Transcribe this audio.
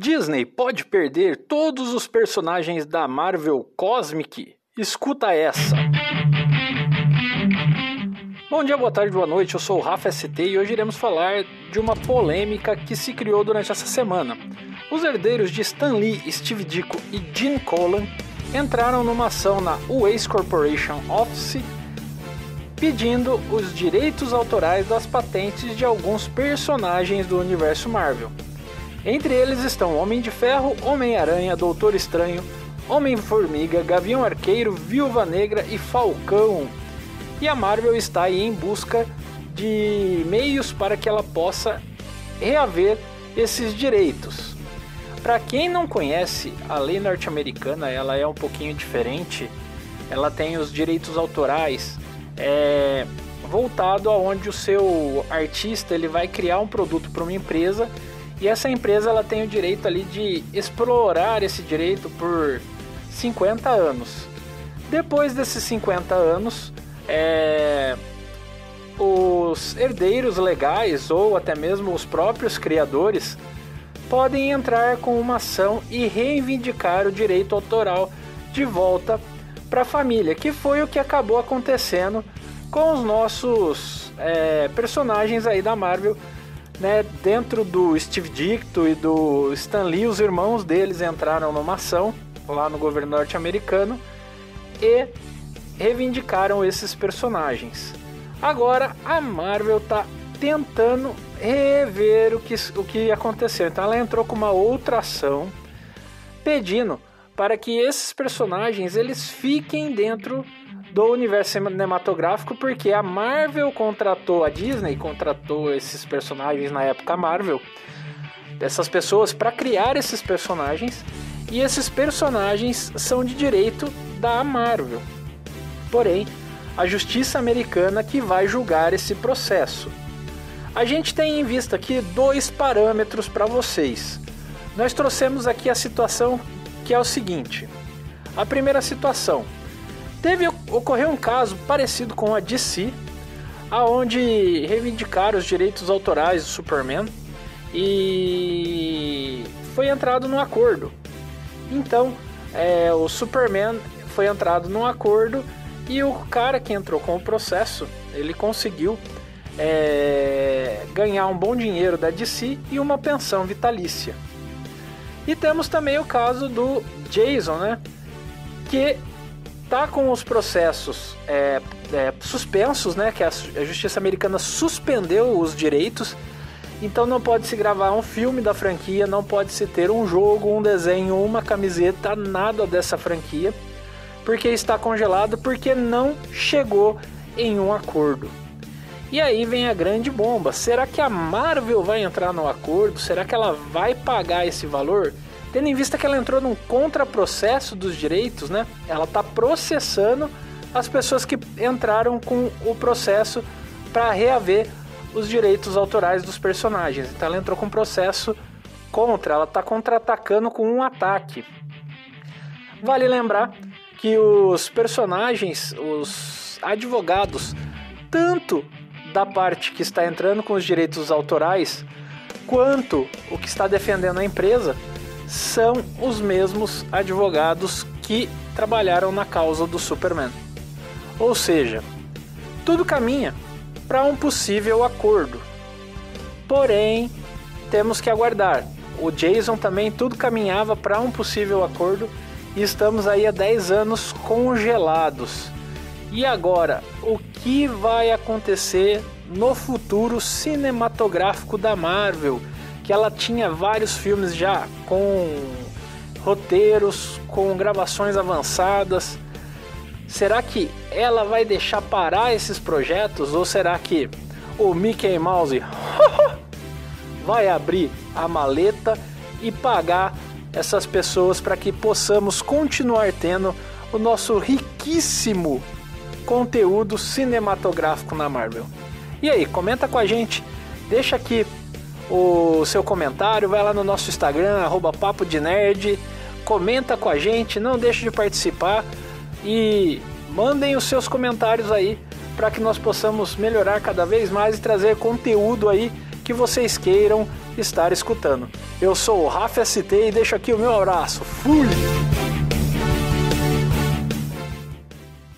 Disney pode perder todos os personagens da Marvel Cosmic? Escuta essa. Bom dia, boa tarde, boa noite. Eu sou o Rafa ST e hoje iremos falar de uma polêmica que se criou durante essa semana. Os herdeiros de Stan Lee, Steve Ditko e Gene Colan entraram numa ação na Waze Corporation Office pedindo os direitos autorais das patentes de alguns personagens do universo Marvel. Entre eles estão Homem de Ferro, Homem-Aranha, Doutor Estranho, Homem-Formiga, Gavião Arqueiro, Viúva Negra e Falcão. E a Marvel está aí em busca de meios para que ela possa reaver esses direitos. Para quem não conhece, a lei norte-americana ela é um pouquinho diferente. Ela tem os direitos autorais é, voltado aonde o seu artista ele vai criar um produto para uma empresa e essa empresa ela tem o direito ali de explorar esse direito por 50 anos. Depois desses 50 anos, é, os herdeiros legais ou até mesmo os próprios criadores podem entrar com uma ação e reivindicar o direito autoral de volta para a família, que foi o que acabou acontecendo com os nossos é, personagens aí da Marvel, né? Dentro do Steve Ditko e do Stan Lee, os irmãos deles entraram numa ação lá no governo norte-americano e reivindicaram esses personagens. Agora a Marvel está tentando rever o que, o que aconteceu. Então ela entrou com uma outra ação pedindo para que esses personagens eles fiquem dentro do universo cinematográfico porque a Marvel contratou a Disney contratou esses personagens na época Marvel dessas pessoas para criar esses personagens e esses personagens são de direito da Marvel. Porém, a justiça americana que vai julgar esse processo. A gente tem em vista aqui dois parâmetros para vocês. Nós trouxemos aqui a situação que é o seguinte: a primeira situação teve ocorreu um caso parecido com a DC, aonde reivindicaram os direitos autorais do Superman e foi entrado num acordo. Então, é, o Superman foi entrado num acordo e o cara que entrou com o processo, ele conseguiu é, ganhar um bom dinheiro da DC e uma pensão vitalícia. E temos também o caso do Jason, né? Que tá com os processos é, é, suspensos, né? Que a, a Justiça Americana suspendeu os direitos. Então não pode se gravar um filme da franquia, não pode se ter um jogo, um desenho, uma camiseta, nada dessa franquia, porque está congelado, porque não chegou em um acordo. E aí vem a grande bomba. Será que a Marvel vai entrar no acordo? Será que ela vai pagar esse valor? Tendo em vista que ela entrou num contraprocesso dos direitos, né? Ela está processando as pessoas que entraram com o processo para reaver os direitos autorais dos personagens. Então ela entrou com um processo contra, ela está contra-atacando com um ataque. Vale lembrar que os personagens, os advogados, tanto da parte que está entrando com os direitos autorais, quanto o que está defendendo a empresa, são os mesmos advogados que trabalharam na causa do Superman. Ou seja, tudo caminha para um possível acordo. Porém, temos que aguardar. O Jason também tudo caminhava para um possível acordo e estamos aí há 10 anos congelados. E agora, o que vai acontecer no futuro cinematográfico da Marvel? Que ela tinha vários filmes já com roteiros, com gravações avançadas. Será que ela vai deixar parar esses projetos ou será que o Mickey Mouse vai abrir a maleta e pagar essas pessoas para que possamos continuar tendo o nosso riquíssimo conteúdo cinematográfico na Marvel. E aí, comenta com a gente, deixa aqui o seu comentário, vai lá no nosso Instagram, arroba Papo de Nerd, comenta com a gente, não deixe de participar e mandem os seus comentários aí para que nós possamos melhorar cada vez mais e trazer conteúdo aí que vocês queiram estar escutando. Eu sou o Rafa ST e deixo aqui o meu abraço. Fui!